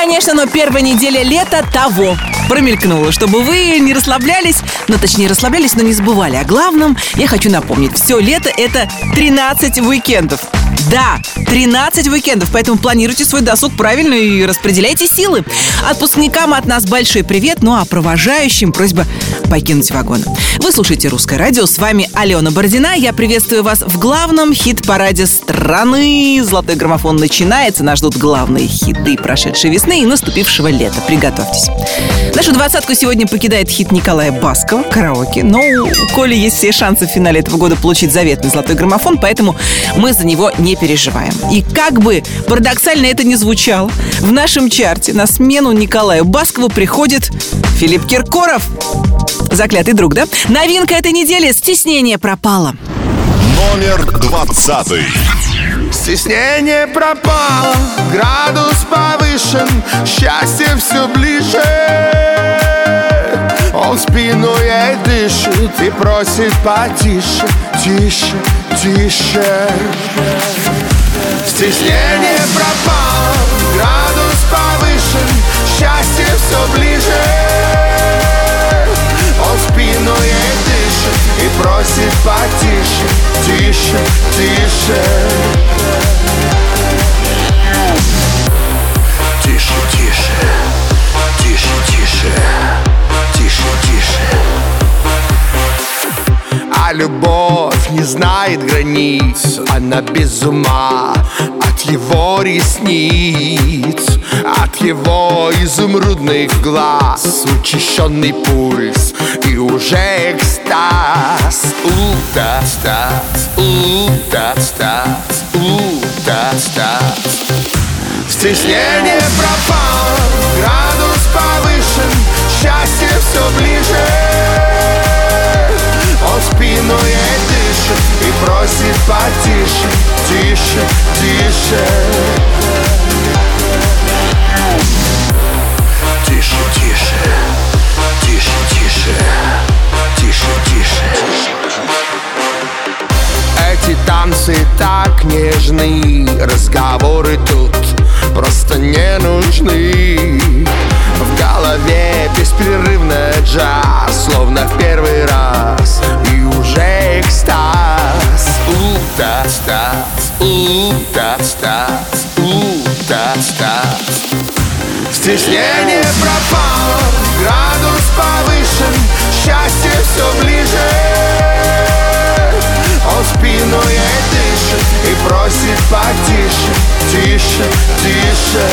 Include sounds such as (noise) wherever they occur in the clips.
конечно, но первая неделя лета того промелькнула, чтобы вы не расслаблялись, ну, точнее, расслаблялись, но не забывали. О главном я хочу напомнить. Все лето — это 13 уикендов. Да, 13 уикендов, поэтому планируйте свой досуг правильно и распределяйте силы. Отпускникам от нас большой привет, ну а провожающим просьба покинуть вагон. Вы слушаете «Русское радио», с вами Алена Бородина. Я приветствую вас в главном хит-параде страны. Золотой граммофон начинается, нас ждут главные хиты прошедшей весны и наступившего лета. Приготовьтесь. Нашу двадцатку сегодня покидает хит Николая Баскова «Караоке». Но у Коли есть все шансы в финале этого года получить заветный золотой граммофон, поэтому мы за него не переживаем. И как бы парадоксально это ни звучало, в нашем чарте на смену Николаю Баскову приходит Филипп Киркоров. Заклятый друг, да? Новинка этой недели «Стеснение пропало». Номер двадцатый. Стеснение пропало, градус повышен, счастье все ближе. Он спину ей дышит и просит потише, тише, тише. Стеснение пропало, градус повышен, счастье все ближе. Он спину ей дышит и просит потише, тише, тише. Любовь не знает границ Она без ума от его ресниц От его изумрудных глаз Учащенный пульс и уже экстаз. У-та-стаз, Стеснение пропало, градус повышен Счастье все ближе спину ей дышит и просит потише Тише, тише у-та-стаз, у-та-стаз Стеснение пропало, градус повышен Счастье все ближе он спину ей дышит и просит потише, тише, тише.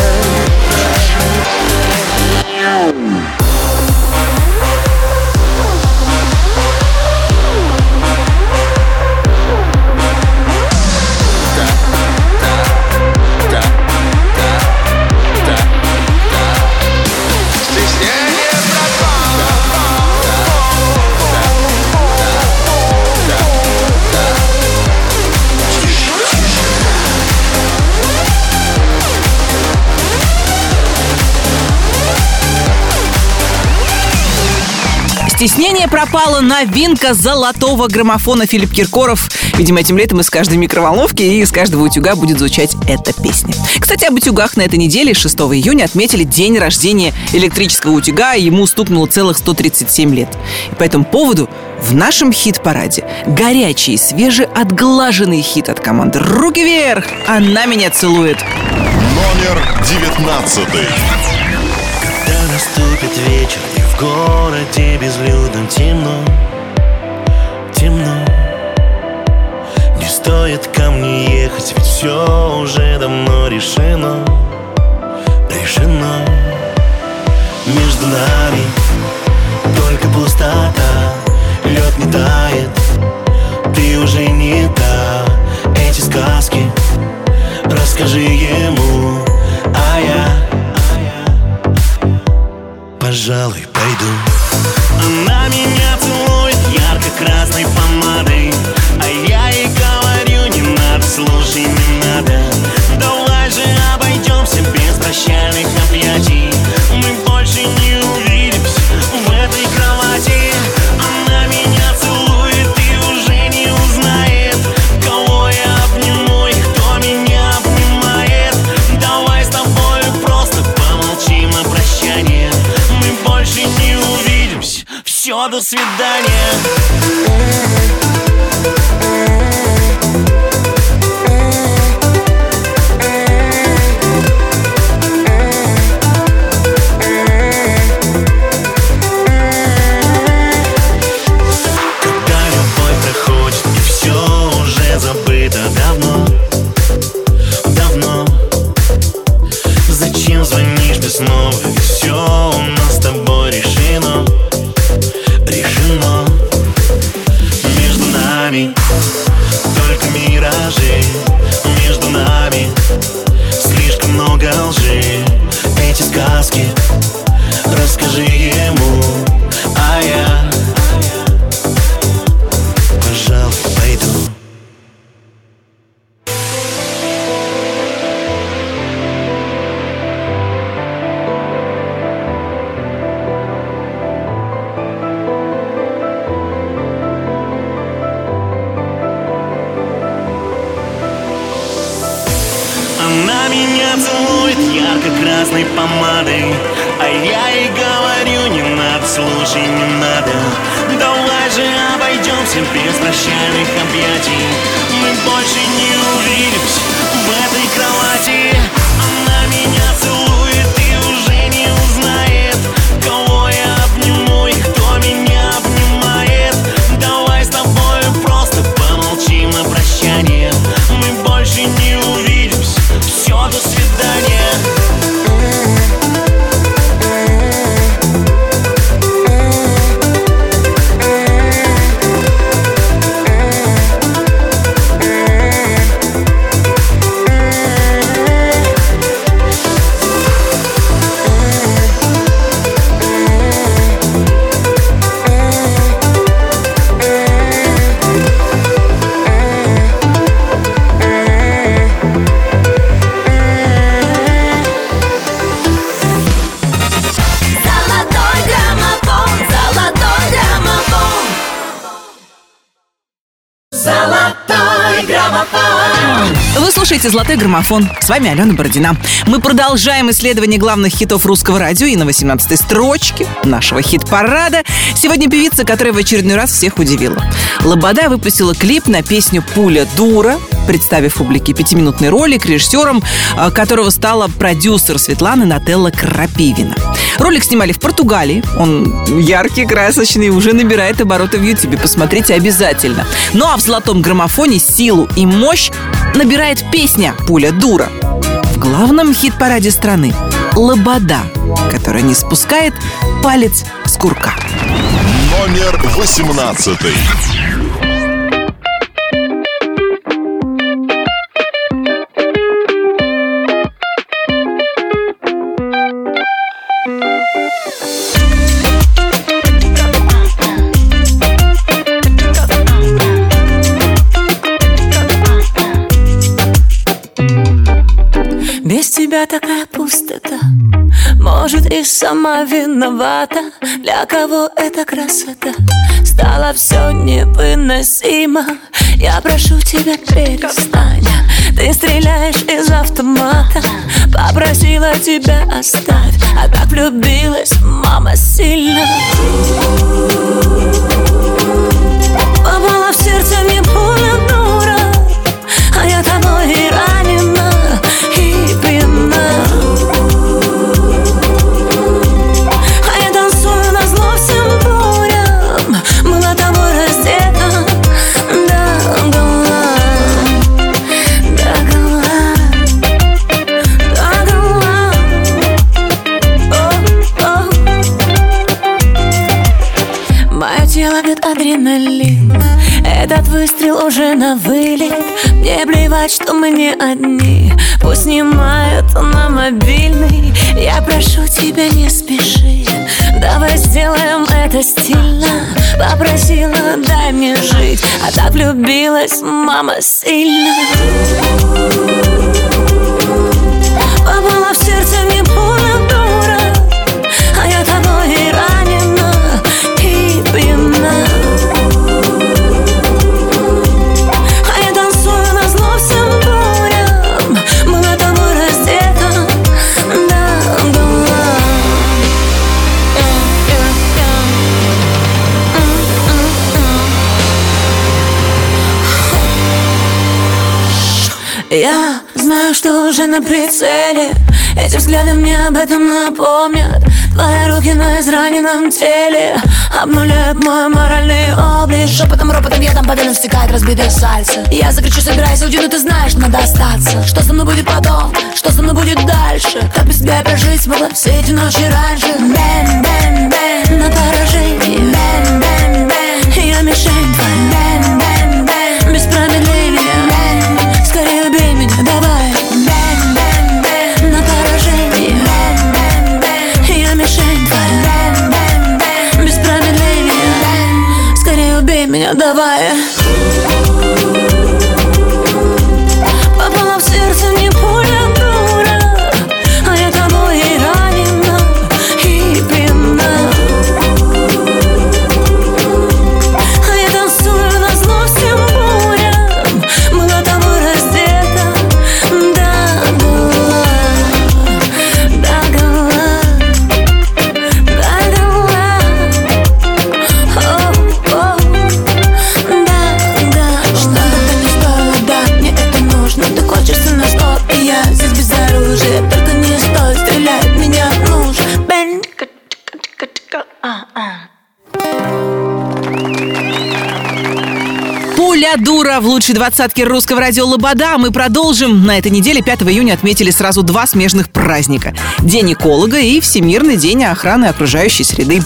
Стеснение пропало, новинка золотого граммофона Филипп Киркоров. Видимо, этим летом из каждой микроволновки и из каждого утюга будет звучать эта песня. Кстати, об утюгах на этой неделе, 6 июня, отметили день рождения электрического утюга, и ему стукнуло целых 137 лет. И по этому поводу в нашем хит-параде горячий, свежеотглаженный хит от команды «Руки вверх!» Она меня целует. Номер девятнадцатый. Когда наступит вечер в городе безлюдном темно, темно. Не стоит ко мне ехать, ведь все уже давно решено, решено. Между нами только пустота, лед не тает, ты уже не та. Эти сказки расскажи ему, а я пожалуй, пойду. Она меня целует ярко-красной помадой А я ей говорю, не надо, слушай, не надо свидания слушаете «Золотой граммофон». С вами Алена Бородина. Мы продолжаем исследование главных хитов русского радио и на 18-й строчке нашего хит-парада. Сегодня певица, которая в очередной раз всех удивила. Лобода выпустила клип на песню «Пуля дура», представив публике пятиминутный ролик, режиссером э, которого стала продюсер Светланы Нателла Крапивина. Ролик снимали в Португалии. Он яркий, красочный, уже набирает обороты в Ютубе. Посмотрите обязательно. Ну а в золотом граммофоне силу и мощь набирает песня «Пуля дура». В главном хит-параде страны «Лобода», которая не спускает палец с курка. Номер восемнадцатый. Тебя такая пустота. Может и сама виновата. Для кого эта красота? Стало все невыносимо. Я прошу тебя перестань. Ты стреляешь из автомата. Попросила тебя оставь. А так влюбилась мама сильно. Попала уже на вылет. Мне плевать, что мы не одни. Пусть снимают на мобильный Я прошу тебя, не спеши. Давай сделаем это стильно. Попросила, дай мне жить. А так влюбилась мама сильно. Попала в сердце мне пуля что уже на прицеле. Эти взгляды мне об этом напомнят. Твои руки на израненном теле Обнуляют мой моральный облик. Шепотом, ропотом ядом по ладоням стекает разбитое сердце. Я закричу, собирайся уйти, но ты знаешь, надо остаться. Что со мной будет потом, что со мной будет дальше? Как без тебя я прожить смогла все эти ночи раньше? Bang, bang, bang, на поражение Bang, bang, bang, я мишень. Твоя Bang, bang, Пуля дура в лучшей двадцатке русского радио Лобода. Мы продолжим. На этой неделе 5 июня отметили сразу два смежных праздника. День эколога и Всемирный день охраны окружающей среды.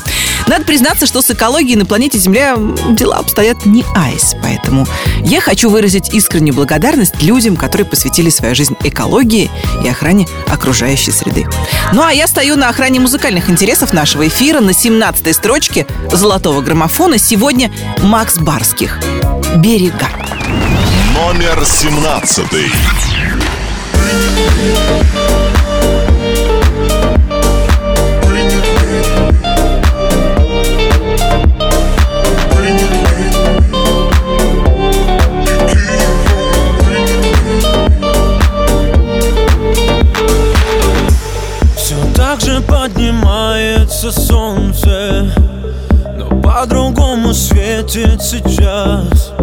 Надо признаться, что с экологией на планете Земля дела обстоят не айс. Поэтому я хочу выразить искреннюю благодарность людям, которые посвятили свою жизнь экологии и охране окружающей среды. Ну а я стою на охране музыкальных интересов нашего эфира на 17-й строчке золотого граммофона. Сегодня Макс Барских. Берега. Номер 17. Все так же поднимается солнце Но по-другому светит сейчас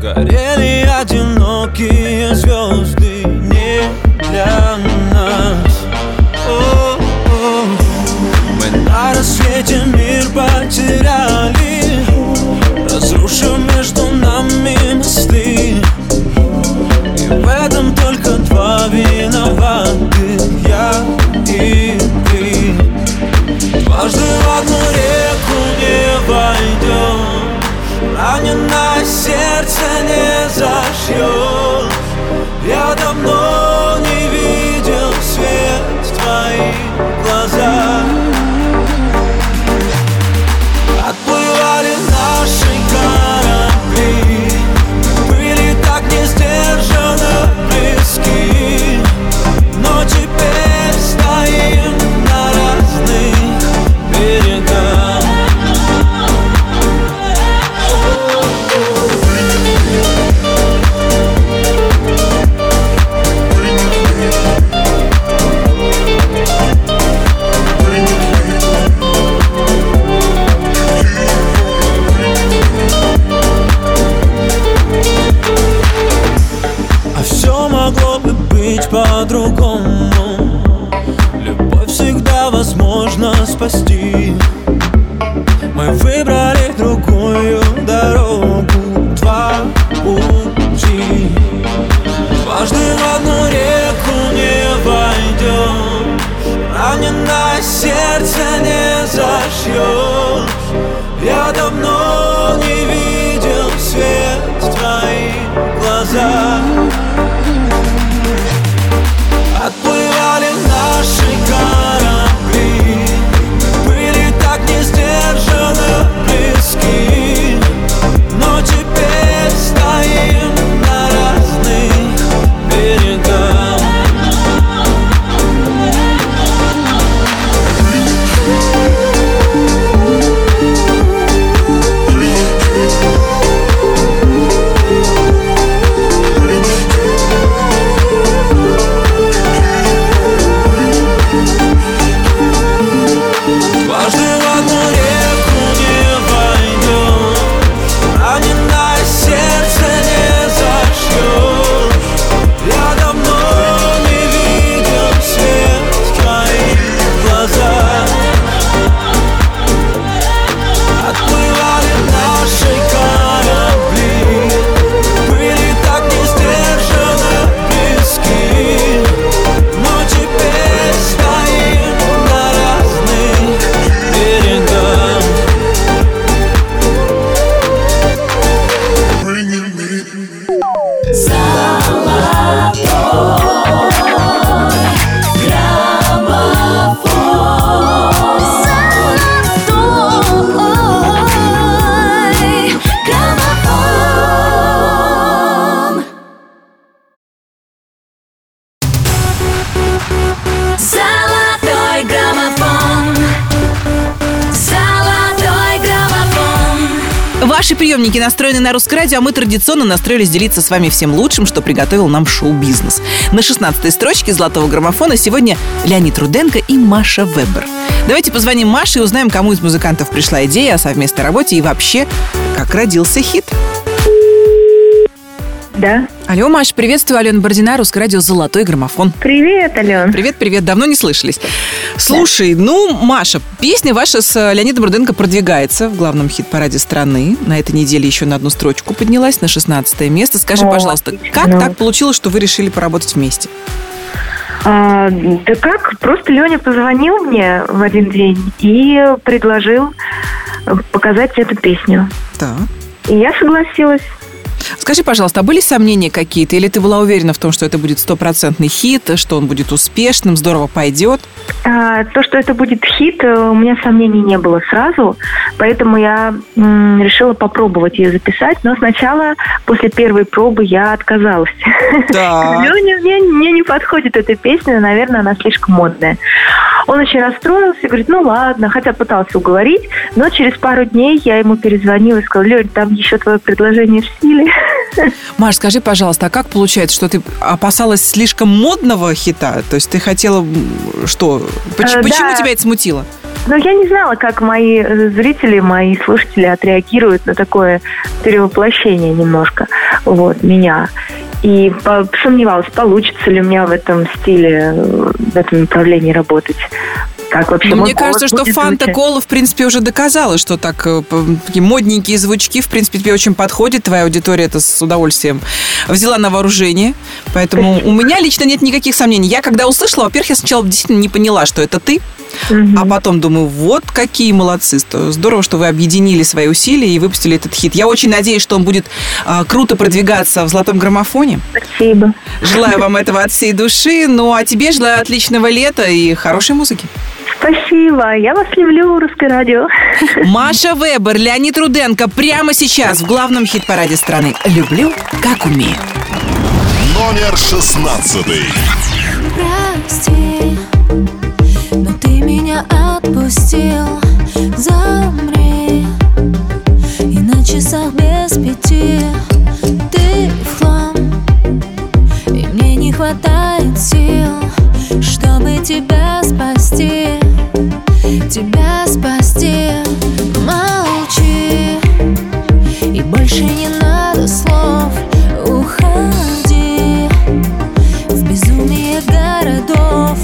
Горели одинокие звезды не для нас О-о. Мы на рассвете мир потеряли сердце не зашьешь настроены на русское радио, а мы традиционно настроились делиться с вами всем лучшим, что приготовил нам шоу-бизнес. На 16 строчке золотого граммофона сегодня Леонид Руденко и Маша Вебер. Давайте позвоним Маше и узнаем, кому из музыкантов пришла идея о совместной работе и вообще, как родился хит. Да. Алло, Маш, приветствую, Алена Бородина, Русское радио «Золотой граммофон». Привет, Ален. Привет, привет, давно не слышались. Слушай, ну, Маша, песня ваша с Леонидом Руденко продвигается в главном хит-параде страны. На этой неделе еще на одну строчку поднялась, на 16 место. Скажи, О, пожалуйста, отлично. как так получилось, что вы решили поработать вместе? А, да как? Просто Леня позвонил мне в один день и предложил э, показать эту песню. Так. И я согласилась. Скажи, пожалуйста, а были сомнения какие-то? Или ты была уверена в том, что это будет стопроцентный хит, что он будет успешным, здорово пойдет? А, то, что это будет хит, э, у меня сомнений не было сразу, поэтому я м, решила попробовать ее записать, но сначала, после первой пробы, я отказалась. Так. (laughs) Леня, мне, мне не подходит эта песня, наверное, она слишком модная. Он очень расстроился, говорит, ну ладно, хотя пытался уговорить, но через пару дней я ему перезвонила и сказала, Лень, там еще твое предложение в силе. Маш, скажи, пожалуйста, а как получается, что ты опасалась слишком модного хита? То есть ты хотела что? Э, Почему да. тебя это смутило? Но я не знала, как мои э, зрители, мои слушатели отреагируют на такое перевоплощение немножко вот, меня. И сомневалась, получится ли у меня в этом стиле, э, в этом направлении работать. Как вообще Ну, мне кажется, что Фанта звучать. Кола, в принципе, уже доказала, что так э, такие модненькие звучки, в принципе, тебе очень подходит. Твоя аудитория это с удовольствием взяла на вооружение. Поэтому у меня лично нет никаких сомнений. Я когда услышала, во-первых, я сначала действительно не поняла, что это ты. А потом думаю, вот какие молодцы. Здорово, что вы объединили свои усилия и выпустили этот хит. Я очень надеюсь, что он будет а, круто продвигаться в золотом граммофоне. Спасибо. Желаю вам этого от всей души. Ну а тебе желаю отличного лета и хорошей музыки. Спасибо. Я вас люблю, Русское радио. (laughs) Маша Вебер, Леонид Руденко прямо сейчас в главном хит-параде страны. Люблю, как умею. Номер шестнадцатый. Прости, но ты меня отпустил Замри И на часах без пяти Ты в хлам И мне не хватает сил Чтобы тебя спасти Тебя спасти Молчи. И больше не надо слов Уходи. В безумие городов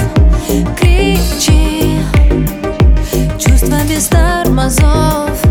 Кричи. Чувства без тормозов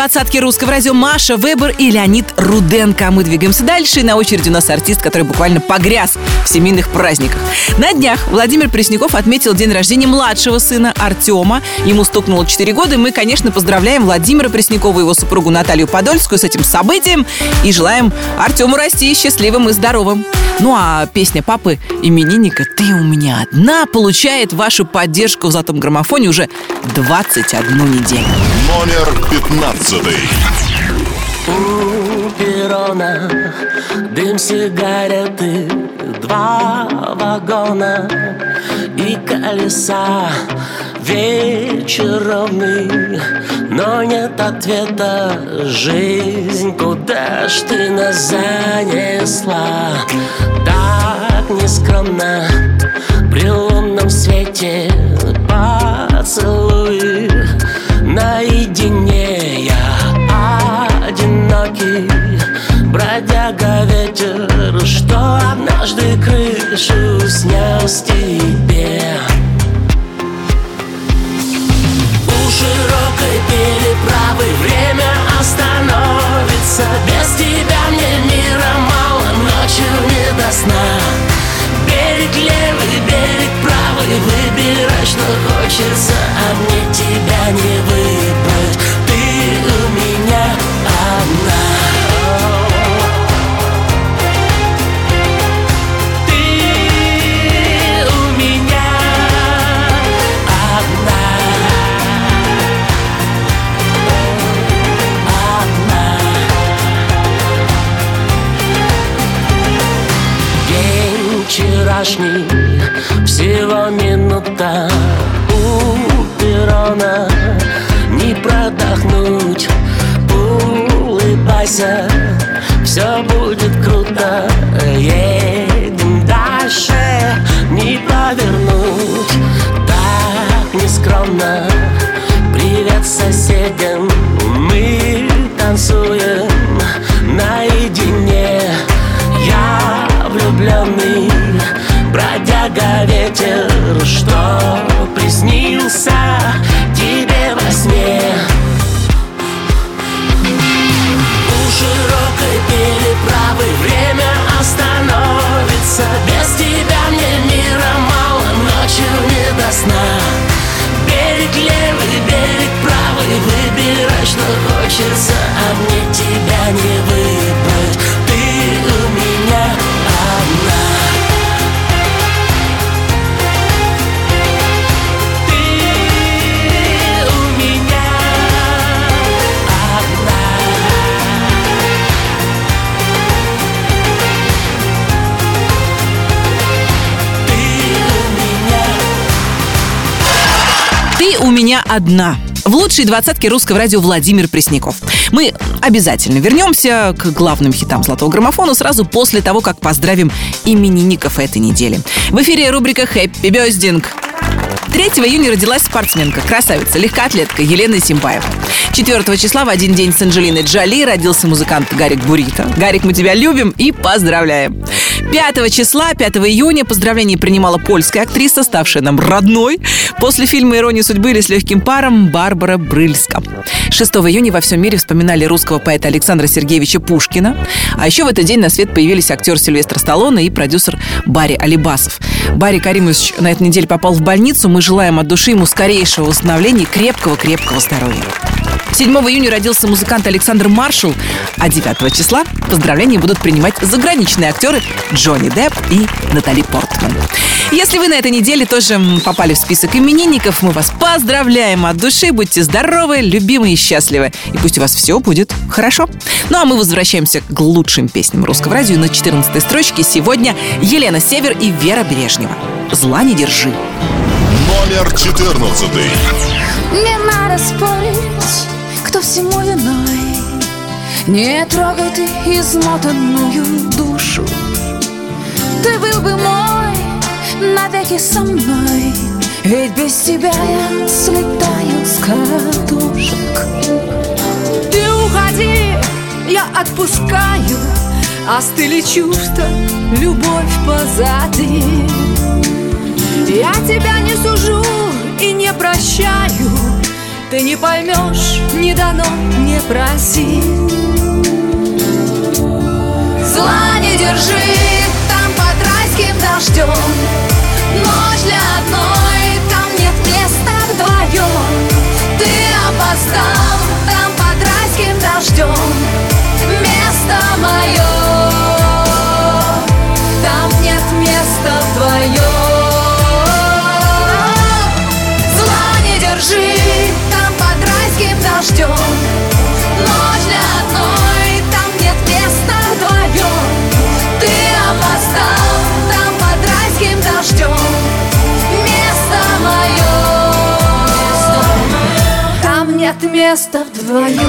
лучшей двадцатке русского радио Маша Вебер и Леонид Руденко. Мы двигаемся дальше, и на очереди у нас артист, который буквально погряз в семейных праздниках. На днях Владимир Пресняков отметил день рождения младшего сына Артема. Ему стукнуло 4 года, и мы, конечно, поздравляем Владимира Преснякова и его супругу Наталью Подольскую с этим событием и желаем Артему расти счастливым и здоровым. Ну а песня папы именинника «Ты у меня одна» получает вашу поддержку в золотом граммофоне уже 21 неделю. Номер пятнадцатый. У перрона дым сигареты, два вагона и колеса. Вечер ровный, но нет ответа Жизнь, куда ж ты нас занесла? Так нескромно при лунном свете Поцелуй наедине я одинокий Бродяга ветер, что однажды крышу снял с тебе. У широкой переправы время остановится. Без тебя мне мира мало, ночью не до сна. Берег левый, берег правый, выбирай, что хочется А мне тебя не выбрать, вчерашний, всего минута. У перрона не продохнуть. Улыбайся, все будет круто. Едем дальше, не повернуть. Так нескромно. Привет соседям, мы танцуем наедине. Я влюбленный, бродяга ветер Что приснился тебе во сне. У широкой переправы время остановится. Без тебя мне мира мало, ночью не до сна. Берег левый, берег правый, выбирай, что хочется А мне тебя не выбрать, меня одна». В лучшей двадцатке русского радио Владимир Пресняков. Мы обязательно вернемся к главным хитам «Золотого граммофона» сразу после того, как поздравим именинников этой недели. В эфире рубрика «Хэппи Бездинг». 3 июня родилась спортсменка, красавица, легкоатлетка Елена Симбаева. 4 числа в один день с Анджелиной Джоли родился музыкант Гарик Бурито. Гарик, мы тебя любим и поздравляем. 5 числа, 5 июня, поздравление принимала польская актриса, ставшая нам родной. После фильма «Ирония судьбы» или «С легким паром» Барбара Брыльска. 6 июня во всем мире вспоминали русского поэта Александра Сергеевича Пушкина. А еще в этот день на свет появились актер Сильвестр Сталлоне и продюсер Барри Алибасов. Барри Каримович на этой неделе попал в больницу. Мы желаем от души ему скорейшего восстановления крепкого-крепкого здоровья. 7 июня родился музыкант Александр Маршал, а 9 числа поздравления будут принимать заграничные актеры Джонни Депп и Натали Портман. Если вы на этой неделе тоже попали в список именинников, мы вас поздравляем от души. Будьте здоровы, любимы и счастливы. И пусть у вас все будет хорошо. Ну а мы возвращаемся к лучшим песням русского радио. На 14 строчке сегодня Елена Север и Вера Брежнева. «Зла не держи». Номер четырнадцатый. Не надо спорить, кто всему виной. Не трогай ты измотанную душу. Ты был бы мой навеки со мной Ведь без тебя я слетаю с катушек. Ты уходи, я отпускаю Остыли чувства, любовь позади Я тебя не сужу и не прощаю. Ты не поймешь, не дано, не проси Зла не держи, там под райским дождем. Ночь для одной, там нет места вдвоем. Ты опоздал, нет места вдвоем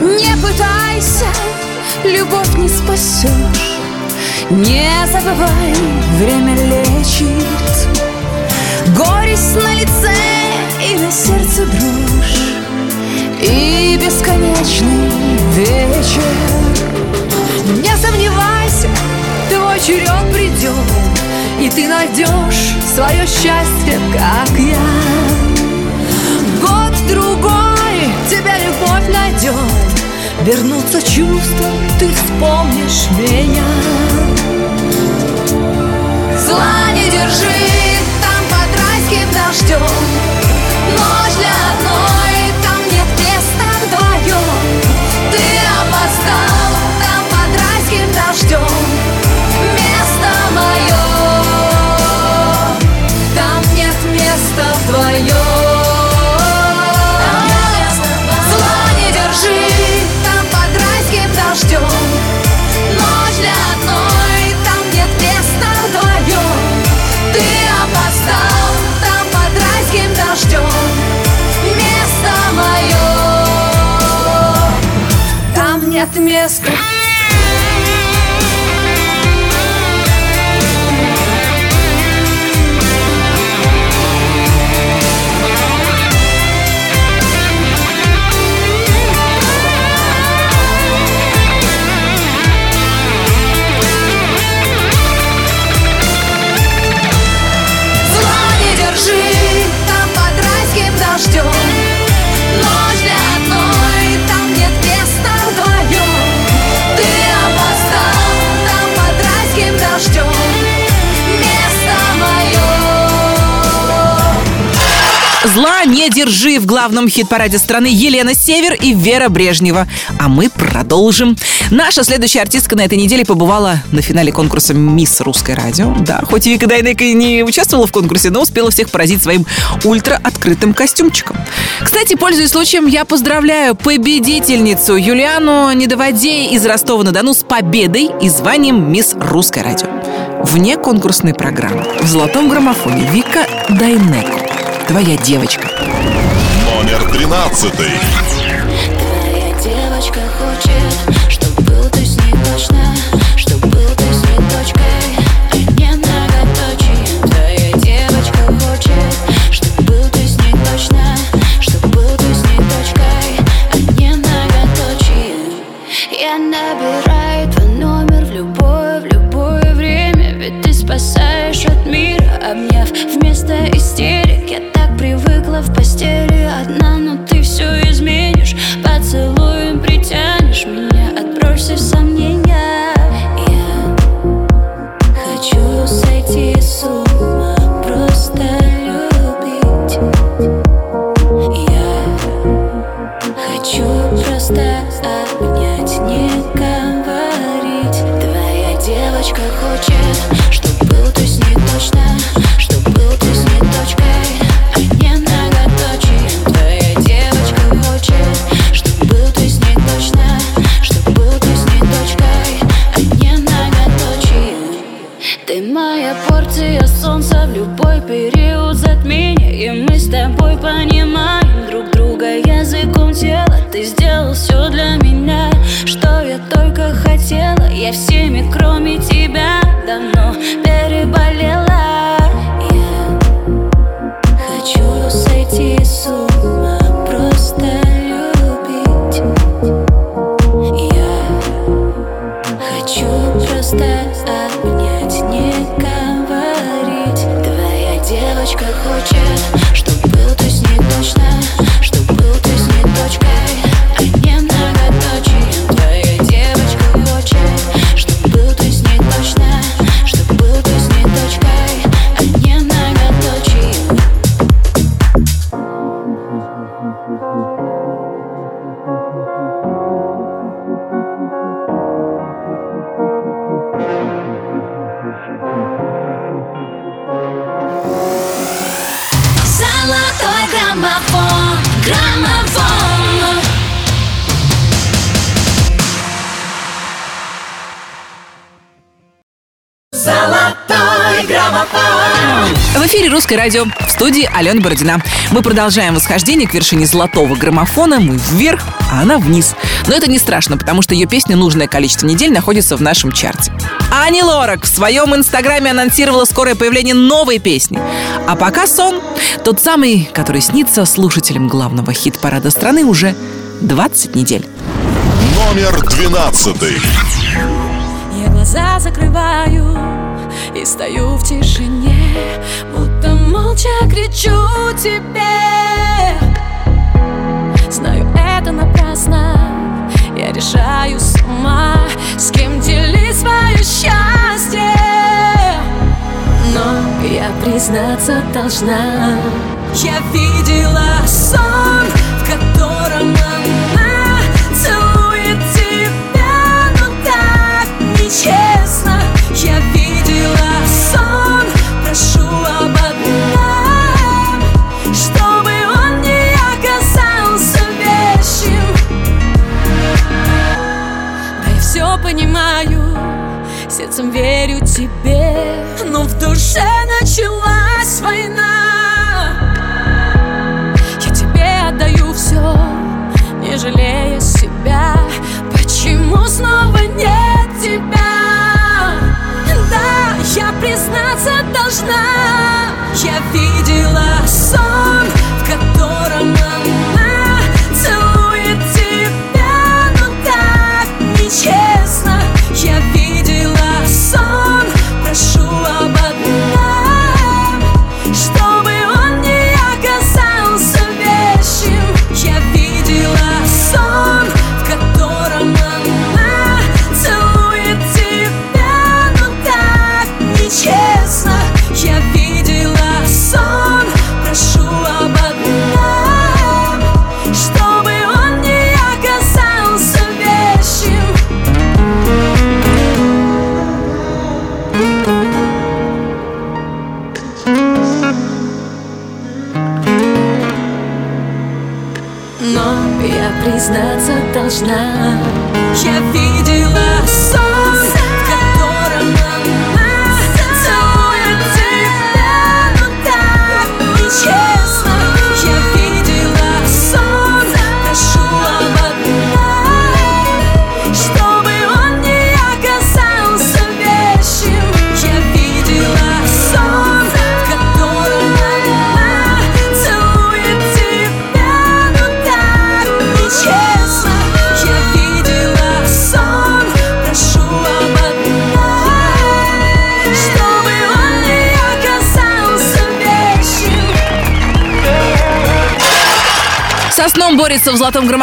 Не пытайся, любовь не спасешь Не забывай, время лечит. Горесть на лице и на сердце дрожь. И бесконечный вечер. Не сомневайся, твой черед И ты найдешь свое счастье, как я. Год-другой тебя любовь найдет Вернутся чувства, ты вспомнишь меня. Зла не держи, там под райским дождем там Зла не держи в главном хит-параде страны Елена Север и Вера Брежнева. А мы продолжим. Наша следующая артистка на этой неделе побывала на финале конкурса «Мисс Русское радио». Да, хоть и Вика Дайнека и не участвовала в конкурсе, но успела всех поразить своим ультра-открытым костюмчиком. Кстати, пользуясь случаем, я поздравляю победительницу Юлиану Недоводей из Ростова-на-Дону с победой и званием «Мисс Русское радио». Вне конкурсной программы в золотом граммофоне Вика Дайнеко. Твоя девочка. Номер тринадцатый. Поцелуем притянешь меня, отбросив сомнения все для меня, что я только хотела. Я всеми, кроме тебя, давно переболела «Русское радио» в студии Алена Бородина. Мы продолжаем восхождение к вершине золотого граммофона. Мы вверх, а она вниз. Но это не страшно, потому что ее песня нужное количество недель находится в нашем чарте. Ани Лорак в своем инстаграме анонсировала скорое появление новой песни. А пока сон, тот самый, который снится слушателям главного хит-парада страны уже 20 недель. Номер двенадцатый. Я глаза закрываю и стою в тишине Будто молча кричу тебе. Знаю, это напрасно. Я решаю сама С кем делить свое счастье. Но я признаться должна. Я видела сон, сердцем верю тебе Но в душе началась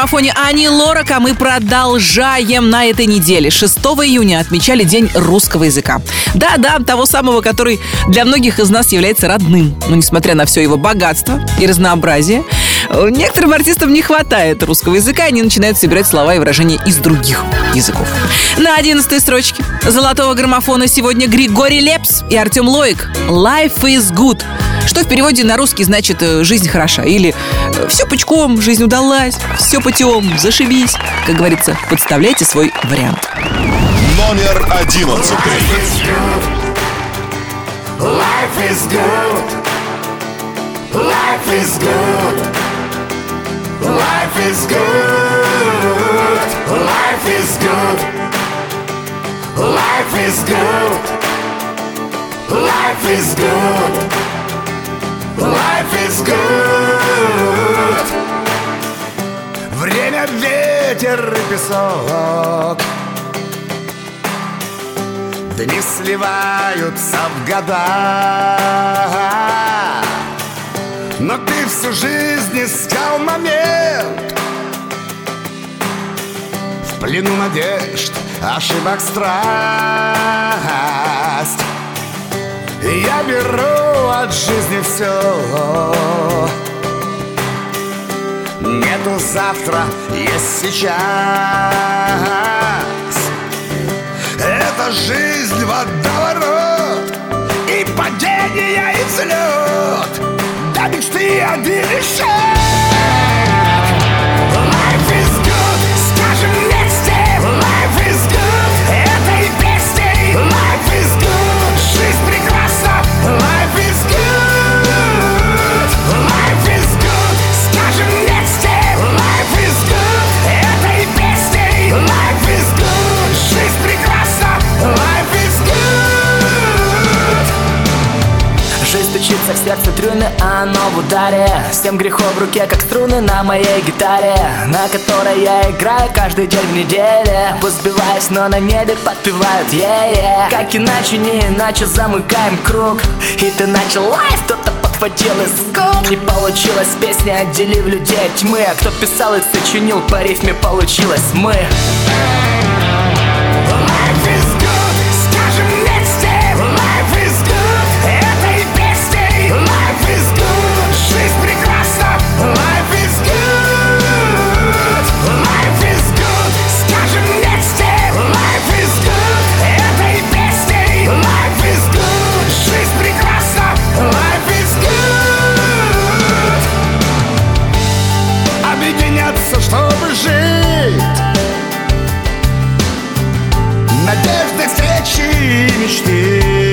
граммофоне Ани Лорак, а мы продолжаем на этой неделе. 6 июня отмечали День русского языка. Да-да, того самого, который для многих из нас является родным. Но несмотря на все его богатство и разнообразие, э, некоторым артистам не хватает русского языка, и они начинают собирать слова и выражения из других языков. На 11 строчке золотого граммофона сегодня Григорий Лепс и Артем Лоик. «Life is good», что в переводе на русский значит э, «жизнь хороша» или «все пучком, жизнь удалась», «все путем, зашибись». Как говорится, подставляйте свой вариант. Номер одиннадцатый. Life is good. Life is good. Life is good. Life is good. Life is good. Life is good. Life is good. Время, ветер и песок. Дни сливаются в года. Но ты всю жизнь искал момент. В плену надежд, ошибок страсть Я беру от жизни все Нету завтра, есть сейчас. Это жизнь водоворот И падение, и взлет До мечты один лишь бьется в сердце трюны, а оно в ударе. Семь грехов в руке, как струны на моей гитаре. На которой я играю каждый день в неделе. Пусть сбиваюсь, но на небе подпевают yeah-yeah. Как иначе, не иначе замыкаем круг. И ты начал лайф, кто-то подхватил из скоб Не получилось песня, отделив людей от тьмы. А кто писал и сочинил по рифме, получилось мы жить Надежды, встречи и мечты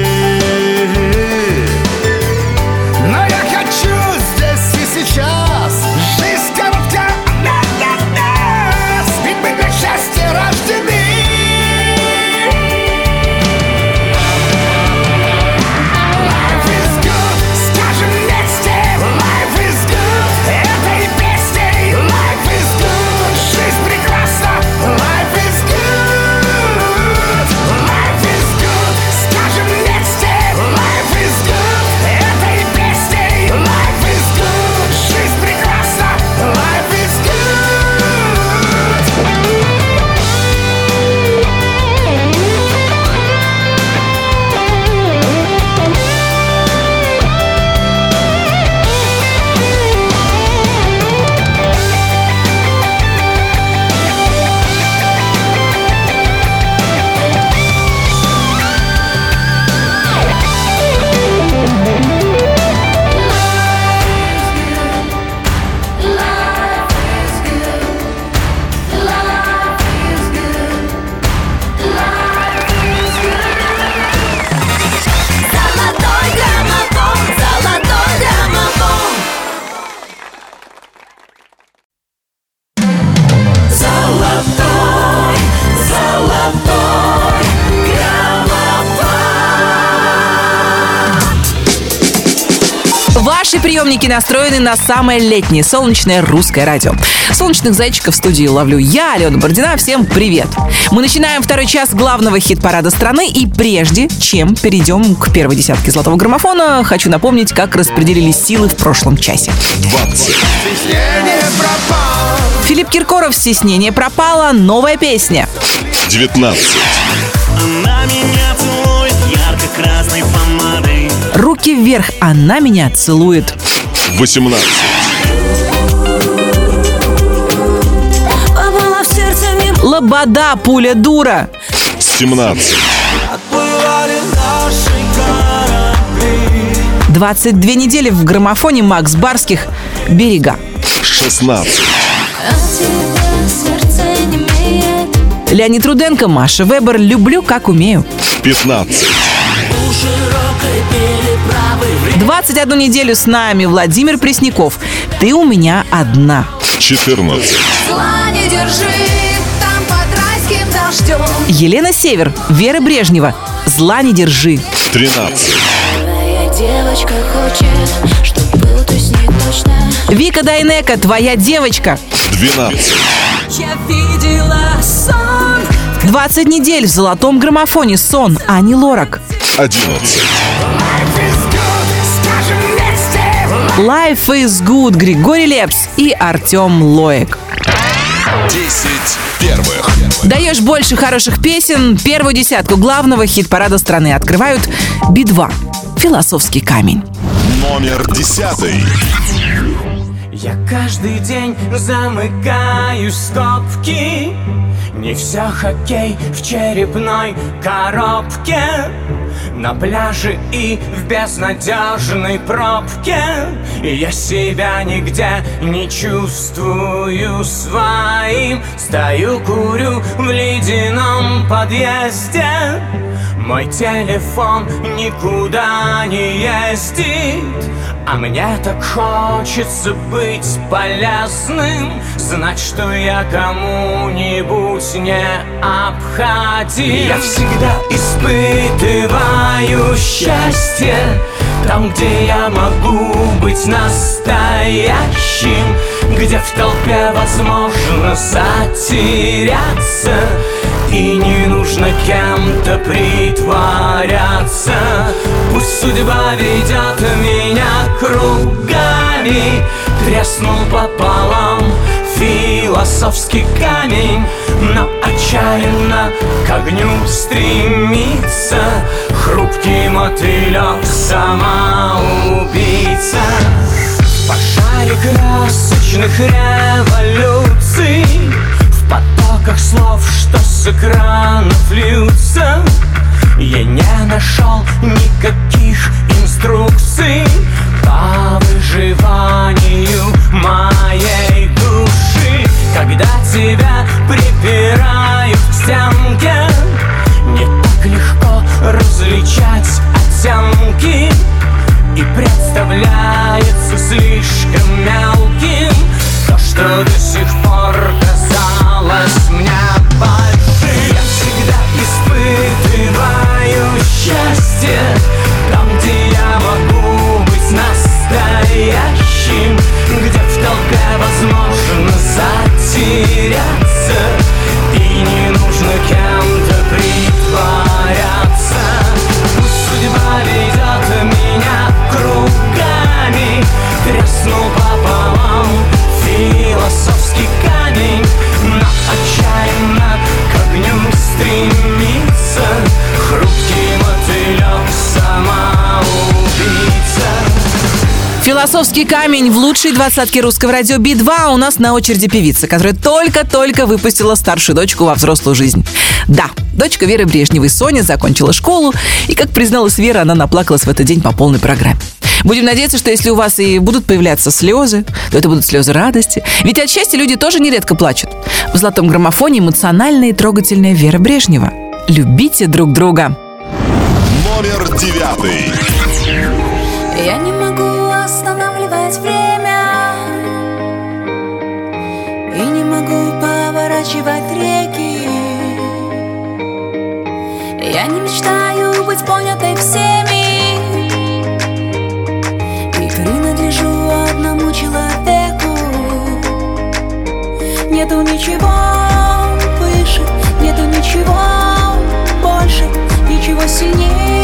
настроены на самое летнее солнечное русское радио. Солнечных зайчиков в студии ловлю я, Алена Бородина. Всем привет! Мы начинаем второй час главного хит-парада страны. И прежде чем перейдем к первой десятке золотого граммофона, хочу напомнить, как распределились силы в прошлом часе. 20. Стеснение пропало Филипп Киркоров «Стеснение пропало», новая песня. 19. Она меня целует ярко-красной помадой Руки вверх, она меня целует. 18. Попала в сердце мне Лобода, пуля дура. 17. Отплывали наши корабли 22 недели в граммофоне Макс Барских «Берега». 16. От тебя сердце не имеет Леонид Руденко, Маша Вебер «Люблю, как умею». 15. 21 неделю с нами Владимир Пресняков. Ты у меня одна. 14. Зла не держи, там под райским дождем. Елена Север, Вера Брежнева. Зла не держи. 13. Твоя девочка хочет, чтоб был, то есть не точно Вика Дайнека, твоя девочка. 12. Я видела сон 20 недель в золотом граммофоне «Сон» Ани Лорак. 11. Life is good Григорий Лепс и Артем Лоек. 10 первых. Даешь больше хороших песен. Первую десятку главного хит-парада страны открывают Би-2. Философский камень. Номер 10. Я каждый день замыкаю скобки Не все хоккей в черепной коробке На пляже и в безнадежной пробке. И я себя нигде не чувствую своим. Стою, курю в ледяном подъезде. Мой телефон никуда не ездит А мне так хочется быть полезным Знать, что я кому-нибудь не обходим. Я всегда испытываю счастье Там, где я могу быть настоящим Где в толпе возможно затеряться и не нужно кем-то притворяться. Пусть судьба ведет меня кругами Треснул пополам философский камень Но отчаянно к огню стремится. Хрупкий мотылек самоубийца. В пожаре красочных революций В потоках слов, что с экранов льются. Я не нашел никаких инструкций По выживанию моей души. Когда тебя припирают к стенке Не так легко различать оттенки. И представляется слишком мелким То, что до затеряться Философский камень в лучшей двадцатке русского радио Би-2 а у нас на очереди певица, которая только-только выпустила старшую дочку во взрослую жизнь. Да, дочка Веры Брежневой Соня закончила школу, и, как призналась Вера, она наплакалась в этот день по полной программе. Будем надеяться, что если у вас и будут появляться слезы, то это будут слезы радости. Ведь от счастья люди тоже нередко плачут. В «Золотом граммофоне» эмоциональная и трогательная Вера Брежнева. Любите друг друга. Номер девятый. Я не поворачивать реки. Я не мечтаю быть понятой всеми. И принадлежу одному человеку. Нету ничего выше, нету ничего больше Ничего сильнее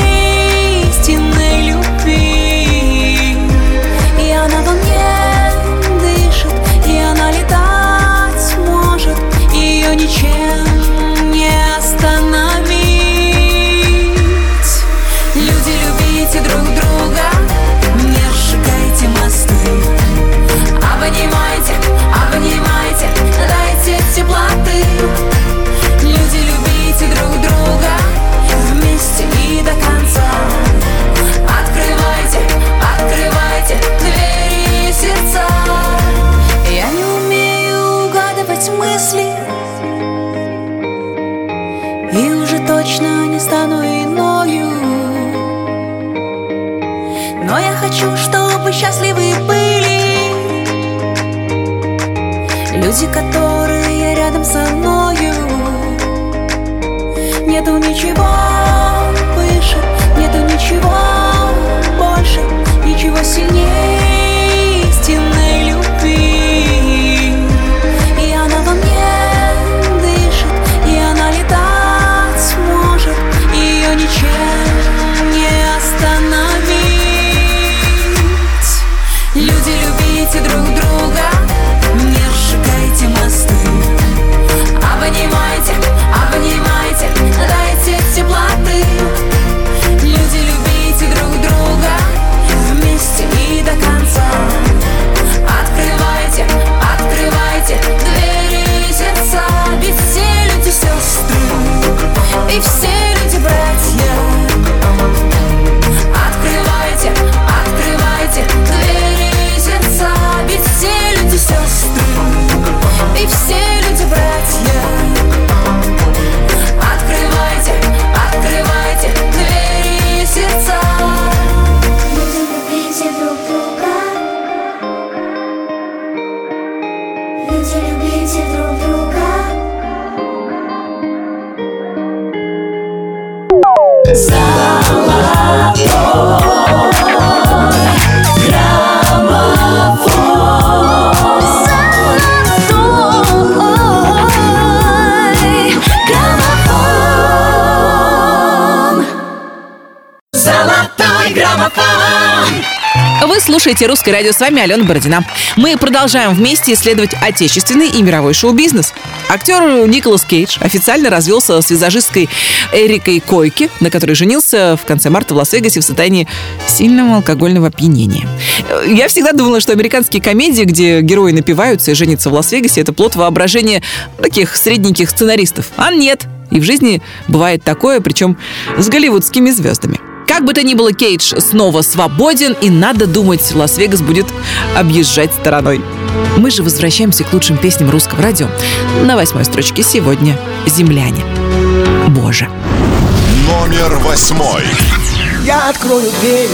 Люди, которые рядом со мною. Нету ничего выше, нету ничего больше Ничего сильнее слушаете «Русское радио». С вами Алена Бородина. Мы продолжаем вместе исследовать отечественный и мировой шоу-бизнес. Актер Николас Кейдж официально развелся с визажисткой Эрикой Койки, на которой женился в конце марта в Лас-Вегасе в состоянии сильного алкогольного опьянения. Я всегда думала, что американские комедии, где герои напиваются и женятся в Лас-Вегасе, это плод воображения таких средненьких сценаристов. А нет. И в жизни бывает такое, причем с голливудскими звездами. Как бы то ни было, Кейдж снова свободен, и надо думать, Лас-Вегас будет объезжать стороной. Мы же возвращаемся к лучшим песням русского радио. На восьмой строчке сегодня «Земляне». Боже. Номер восьмой. Я открою двери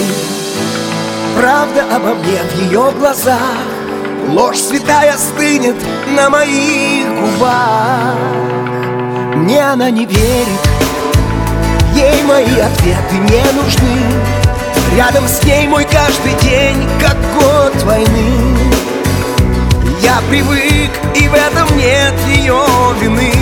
Правда обо мне в ее глазах Ложь святая стынет на моих губах Мне она не верит Ей мои ответы не нужны. Рядом с ней мой каждый день, как год войны. Я привык, и в этом нет ее вины.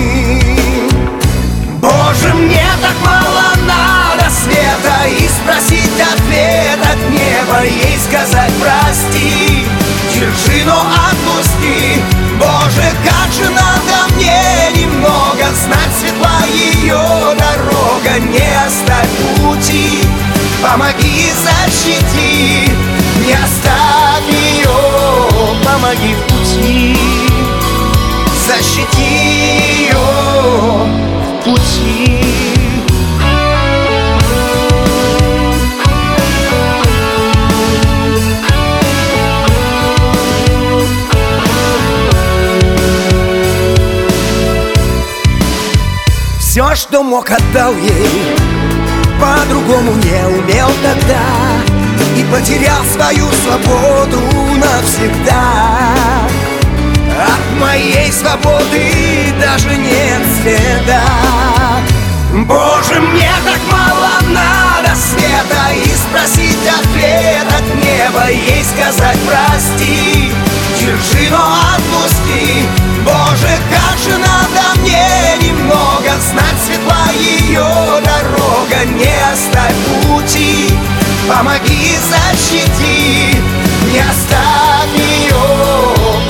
Боже, мне так мало надо света И спросить ответ от неба Ей сказать прости Держи, но отпусти Боже, как же надо мне немного Знать светла ее дорога Не оставь пути Помоги, защити Не оставь ее Помоги в пути. Защити ее в пути что мог, отдал ей. По-другому не умел тогда И потерял свою свободу навсегда. От моей свободы даже нет следа. Боже, мне так мало надо света И спросить ответ от неба Ей сказать прости Держи, но отпусти Боже, как же надо мне ее дорога Не оставь пути. Помоги, защити Не оставь ее.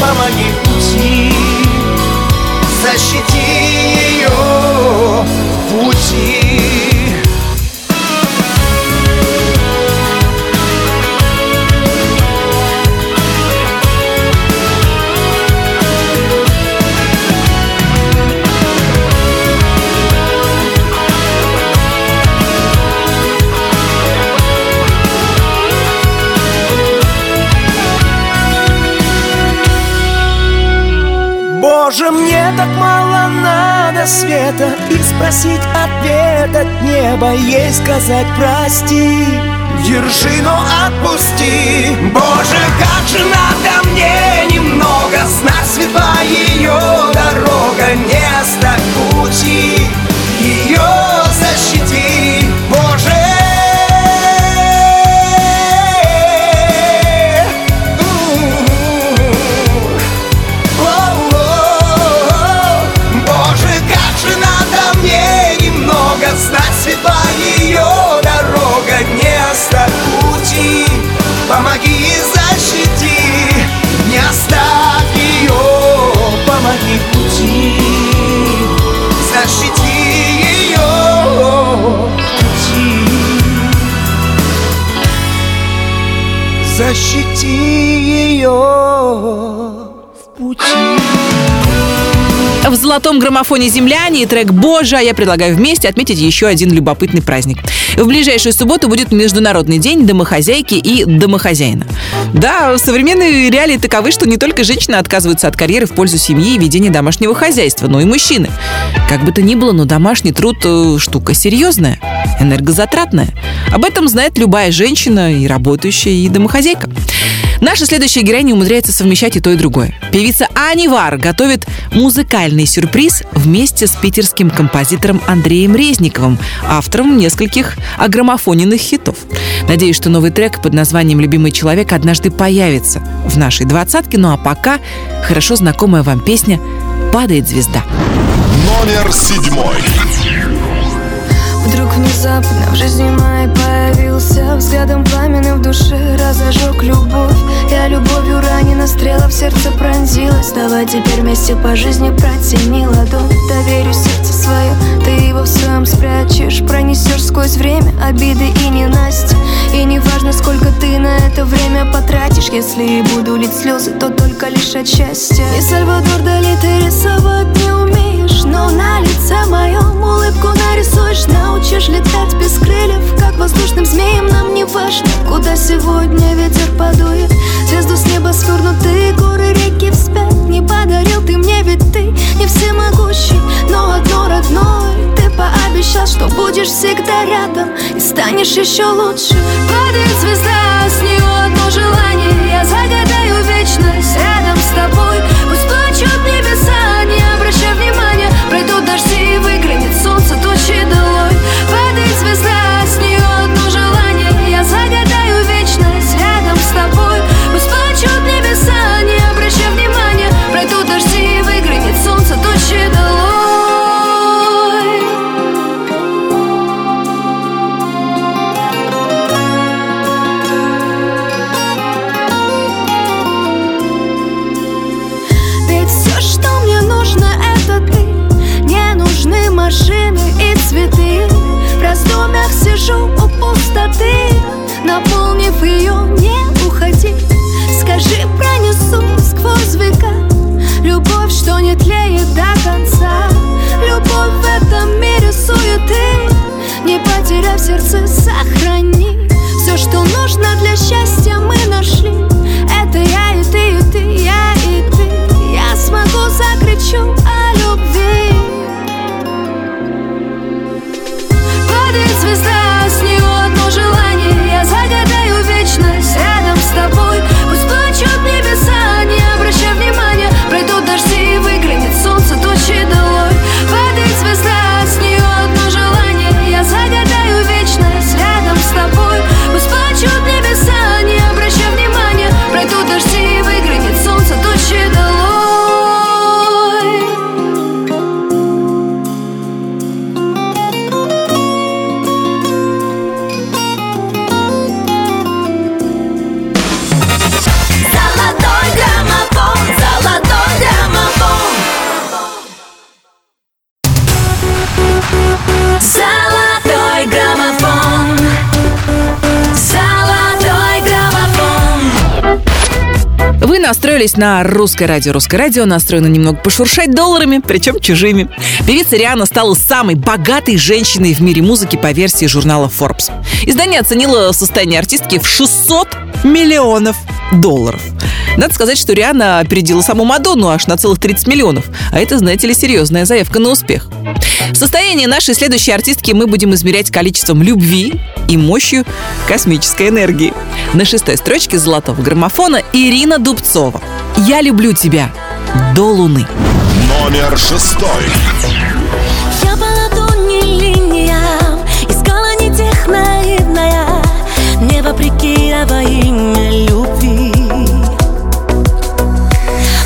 Помоги пути. Защити ее пути мне так мало надо света. И спросить ответ от неба Ей сказать прости Держи, но отпусти. Боже, как же надо мне немного Знать светла ее дорога Не оставь граммофоне «Земляне» и трек «Боже» а я предлагаю вместе отметить еще один любопытный праздник. В ближайшую субботу будет Международный день домохозяйки и домохозяина. Да, современные реалии таковы, что не только женщины отказываются от карьеры в пользу семьи и ведения домашнего хозяйства, но и мужчины. Как бы то ни было, но домашний труд э, штука серьезная, энергозатратная. Об этом знает любая женщина, и работающая, и домохозяйка. Наша следующая героиня умудряется совмещать и то, и другое. Певица Ани Вар готовит музыкальный сюрприз вместе с питерским композитором Андреем Резниковым, автором нескольких агромофоненных хитов. Надеюсь, что новый трек под названием «Любимый человек» однажды появится в нашей двадцатке. Ну а пока хорошо знакомая вам песня «Падает звезда». Номер седьмой. Вдруг внезапно в жизни моей появился Взглядом пламенным в душе разожег любовь. Я любовью ранена, стрела в сердце пронзилась. Давай теперь вместе по жизни протяни ладонь. Доверю сердце свое, ты его в своем спрячешь. Пронесешь сквозь время обиды и ненасти И не важно, сколько ты на это время потратишь. Если и буду лить слезы, то только лишь от счастья. И Сальвадор Дали ты рисовать не умеешь Но на лице моем улыбку нарисуешь. Научишь летать без крыльев Как воздушным змеем нам не важно Куда сегодня ветер подует. Звезду с неба свернутые горы, реки вспять. Не подарил ты мне, ведь ты не всемогущий Но одно родное Ты пообещал, что будешь всегда рядом И станешь еще лучше. Падает звезда, с нее одно желание. Я загадаю вечность Вы настроились на русское радио. Русское радио настроено немного пошуршать долларами, причем чужими. Певица Риана стала самой богатой женщиной в мире музыки по версии журнала Forbes. Издание оценило состояние артистки в 600 миллионов долларов. Надо сказать, что Риана опередила саму Мадонну аж на целых 30 миллионов. А это, знаете ли, серьезная заявка на успех. Состояние нашей следующей артистки мы будем измерять количеством любви и мощью космической энергии. На шестой строчке золотого граммофона Ирина Дубцова. «Я люблю тебя до луны». Номер шестой. Я по ладони линиям Искала не тех наивная Не вопреки, а во имя любви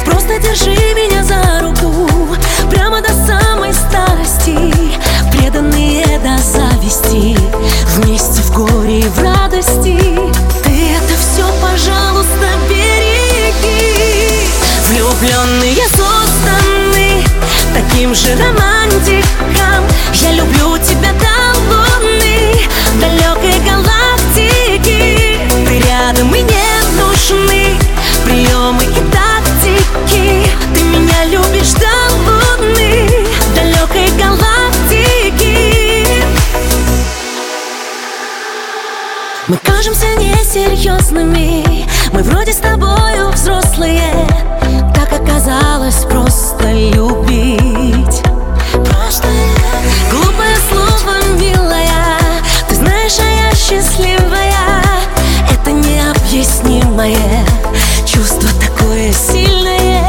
Просто держи меня за руку зависти Вместе в горе и в радости. Ты это все, пожалуйста, береги. Влюбленные созданы таким же романтиком. Я люблю тебя кажемся несерьезными Мы вроде с тобою взрослые. Так оказалось просто любить. Просто Глупое слово, милая. Ты знаешь, а я счастливая. Это необъяснимое Чувство такое сильное.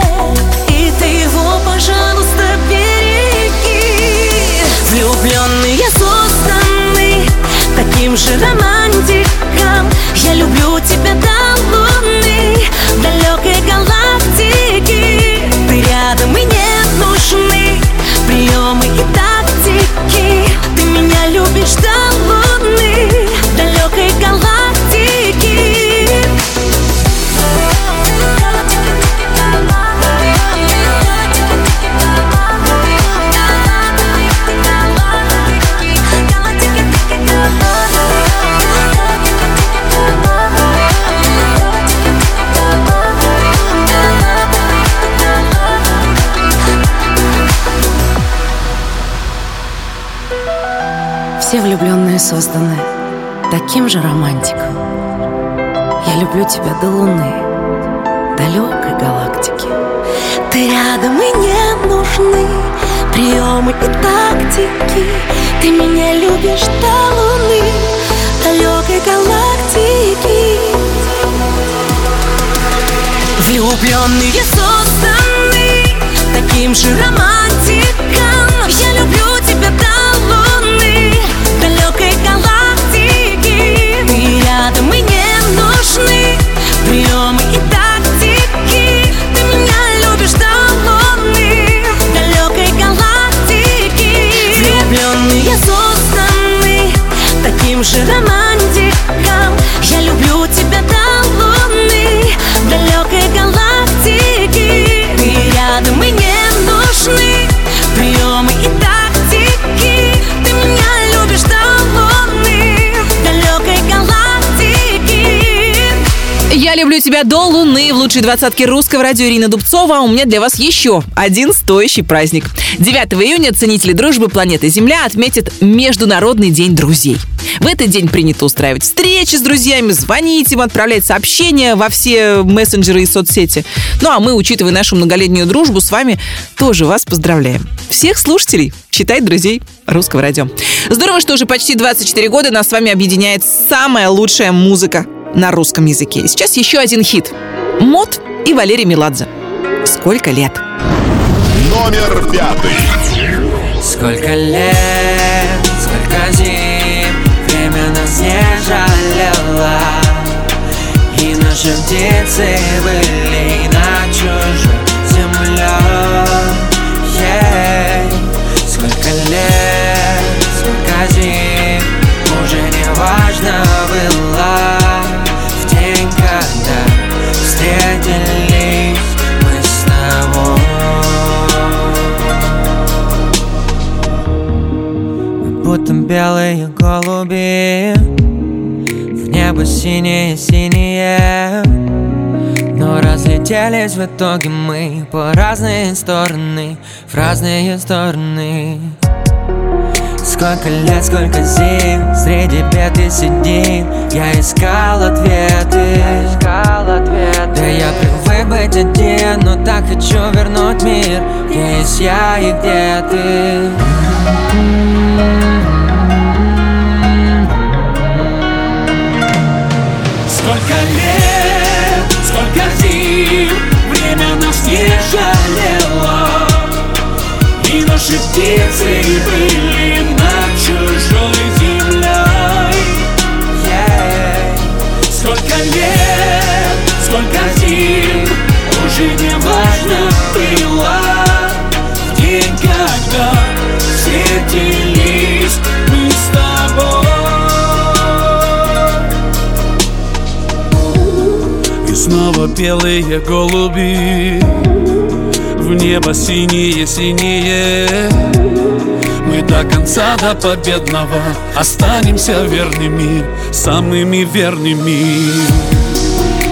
И ты его, пожалуйста, береги. Влюбленные созданы таким же люблю тебя Все влюбленные созданы таким же романтиком. Я люблю тебя до луны, далекой галактики. Ты рядом и не нужны приемы и тактики. Ты меня любишь до луны, далекой галактики. Влюбленные созданы таким же романтиком. Таким же романтиком. Люблю тебя до луны в лучшей двадцатке русского радио Ирина Дубцова. А у меня для вас еще один стоящий праздник. 9 июня ценители дружбы планеты Земля отметят Международный день друзей. В этот день принято устраивать встречи с друзьями, звонить им, отправлять сообщения во все мессенджеры и соцсети. Ну а мы, учитывая нашу многолетнюю дружбу, с вами тоже вас поздравляем. Всех слушателей, считай друзей русского радио. Здорово, что уже почти 24 года нас с вами объединяет самая лучшая музыка на русском языке. И сейчас еще один хит. Мод и Валерий Меладзе. Сколько лет? Номер пятый. Сколько лет, сколько зим Время нас не жалело И наши птицы были будто белые голуби. В небо синее-синее Но разлетелись в итоге мы По разные стороны, в разные стороны. Сколько лет, сколько зим Среди бед и седин. Я искал ответы. Да я привык быть один Но так хочу вернуть мир. Где есть я и где ты не жалело И наши птицы были над чужой землей yeah. Сколько лет, сколько зим Уже не Белые голуби. В небо синие-синие Мы до конца, до победного Останемся верными, самыми верными.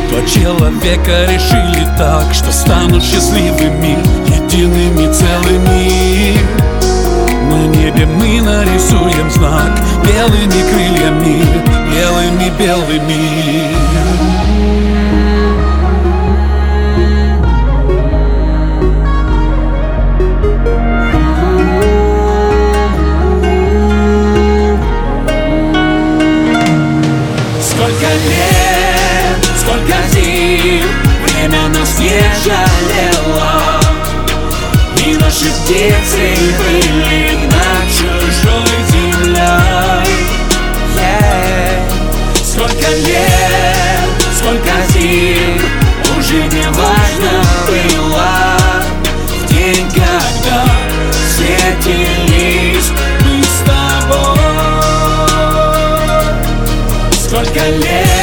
Два человека решили так Что станут счастливыми, едиными целыми. На небе мы нарисуем знак Белыми крыльями, белыми-белыми не жалело И наши птицы были над чужой землей. Yeah. Сколько лет, сколько зим Уже не важно было. В день, когда встретились мы с тобой. Сколько лет,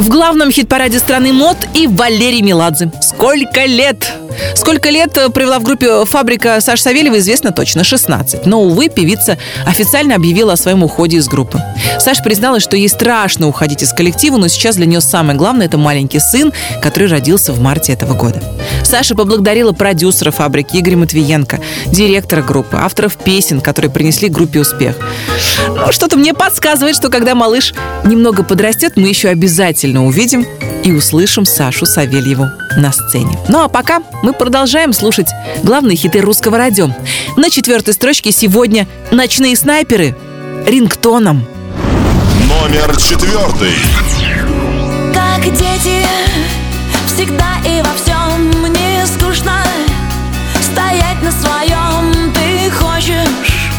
В главном хит-параде страны мод и Валерий Меладзе. Сколько лет? Сколько лет э, провела в группе «Фабрика» Саша Савельева, известно точно, 16. Но, увы, певица официально объявила о своем уходе из группы. Саша призналась, что ей страшно уходить из коллектива, но сейчас для нее самое главное – это маленький сын, который родился в марте этого года. Саша поблагодарила продюсера «Фабрики» Игоря Матвиенко, директора группы, авторов песен, которые принесли группе успех. Ну, что-то мне подсказывает, что когда малыш немного подрастет, мы еще обязательно увидим и услышим Сашу Савельеву на сцене. Ну а пока мы продолжаем слушать главные хиты русского радио. На четвертой строчке сегодня «Ночные снайперы» рингтоном. Номер четвертый. Как дети, всегда и во всем мне скучно Стоять на своем ты хочешь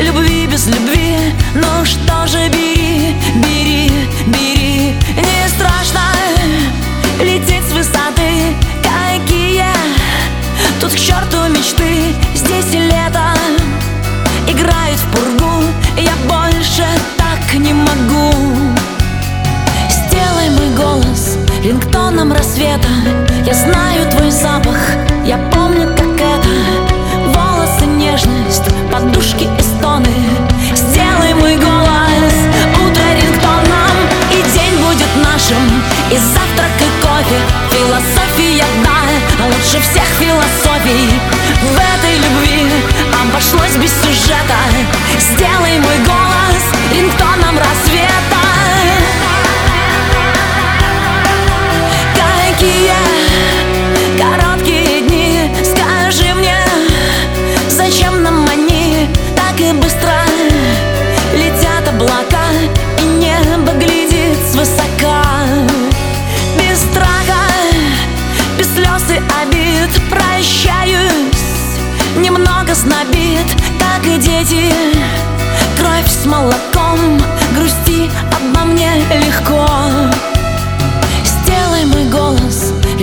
Любви без любви, ну что же бери, бери, бери рассвета Я знаю твой запах, я помню, как это. Волосы, нежность, подушки и стоны. Сделай мой голос утро рингтоном. И день будет нашим, и завтрак, и кофе. Философия, да, лучше всех философий. В этой любви обошлось без сюжета. Сделай мой голос рингтоном рассвета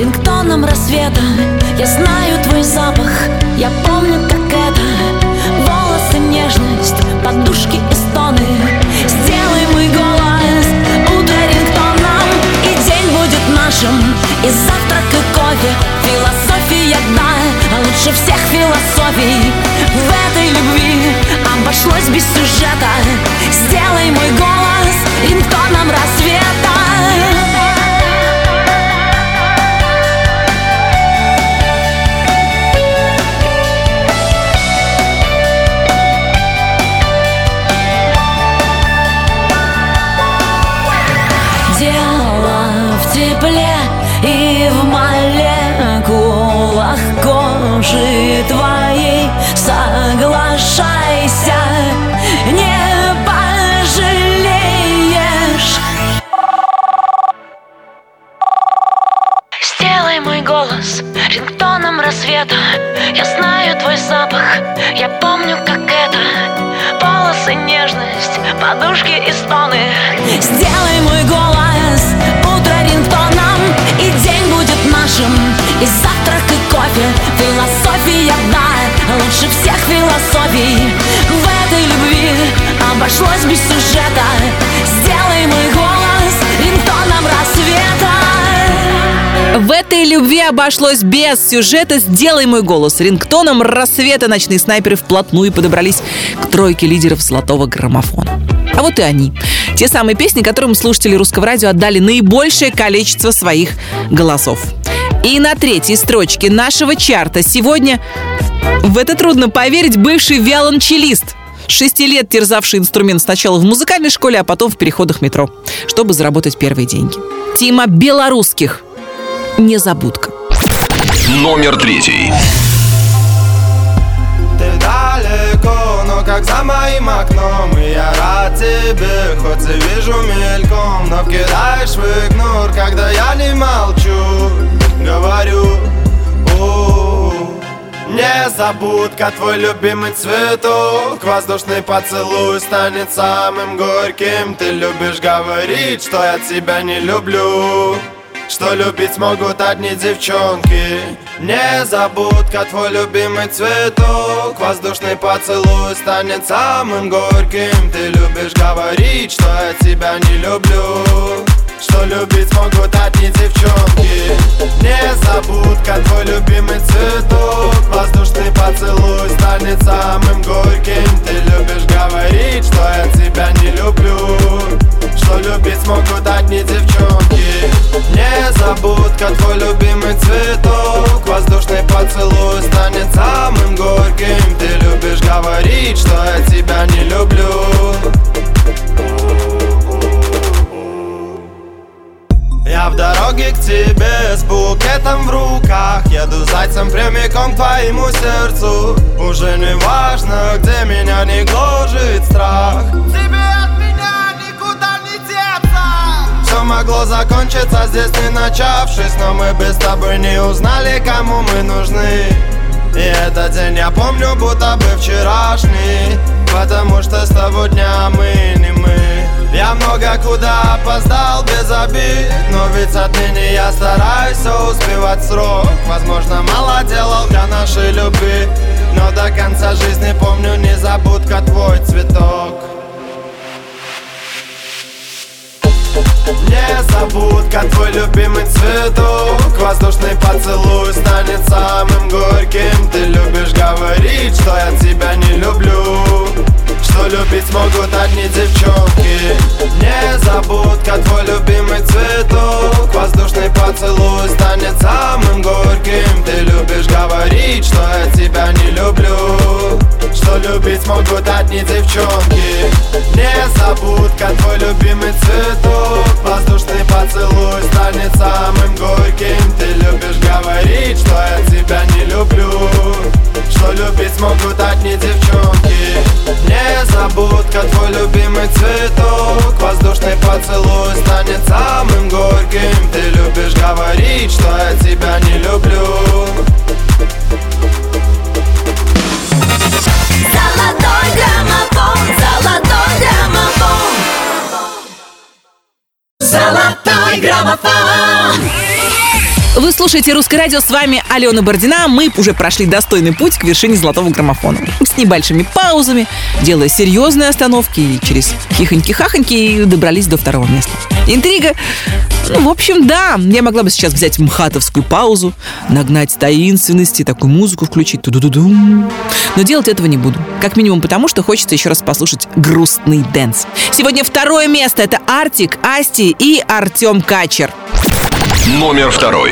рингтоном рассвета. Я знаю любви обошлось без сюжета «Сделай мой голос». Рингтоном рассвета ночные снайперы вплотную подобрались к тройке лидеров золотого граммофона. А вот и они. Те самые песни, которым слушатели русского радио отдали наибольшее количество своих голосов. И на третьей строчке нашего чарта сегодня, в это трудно поверить, бывший виолончелист – Шести лет терзавший инструмент сначала в музыкальной школе, а потом в переходах метро, чтобы заработать первые деньги. Тима белорусских. Незабудка. Номер третий. Ты далеко, но как за моим окном И я рад тебе, хоть и вижу мельком Но вкидаешь в игнор, когда я не молчу Говорю, Незабудка, твой любимый цветок Воздушный поцелуй станет самым горьким. Ты любишь говорить, что я тебя не люблю что любить могут одни девчонки. Незабудка, твой любимый цветок. Воздушный поцелуй станет самым горьким. Ты любишь говорить, что я тебя не люблю Что любить могут одни девчонки Незабудка, твой любимый цветок Воздушный поцелуй станет самым горьким. Ты любишь говорить, что я тебя не люблю. Что любить могут одни девчонки? Незабудка, твой любимый цветок. Воздушный поцелуй станет самым горьким. Ты любишь говорить, что я тебя не люблю Я в дороге к тебе с букетом в руках. Еду зайцем прямиком к твоему сердцу. Уже не важно, где меня не гложет страх. Тебе от меня никуда не деться. Все могло закончиться здесь не начавшись Но мы без тобой не узнали, кому мы нужны. И этот день я помню, будто бы вчерашний Потому что с того дня мы не мы Я много куда опоздал без обид Но ведь отныне я стараюсь все успевать срок. Возможно, мало делал для нашей любви Но до конца жизни помню незабудка твой цветок. Незабудка, твой любимый цветок. Воздушный поцелуй станет самым горьким. Ты любишь говорить, что я тебя не люблю Что любить могут одни девчонки. Незабудка, твой любимый цветок. Воздушный поцелуй станет самым горьким. Ты любишь говорить, что я тебя не люблю. Что любить могут одни девчонки. Незабудка, твой любимый цветок. Воздушный поцелуй станет самым горьким. Ты любишь говорить, что я тебя не люблю. Что любить могут одни девчонки. Незабудка, твой любимый цветок. Воздушный поцелуй станет самым горьким. Ты любишь говорить, что я тебя не люблю. Золотой граммофон, золотой граммофон. Золотой граммофон Вы слушаете «Русское радио», с вами Алена Бородина. Мы уже прошли достойный путь к вершине золотого граммофона. С небольшими паузами, делая серьезные остановки и через хихоньки-хахоньки добрались до второго места. Интрига? Ну, в общем, да, я могла бы сейчас взять мхатовскую паузу, нагнать таинственности, такую музыку включить, ту ду ду Но делать этого не буду. Как минимум потому, что хочется еще раз послушать грустный dance. Сегодня второе место — это Артик, Асти и Артем Качер. Номер второй.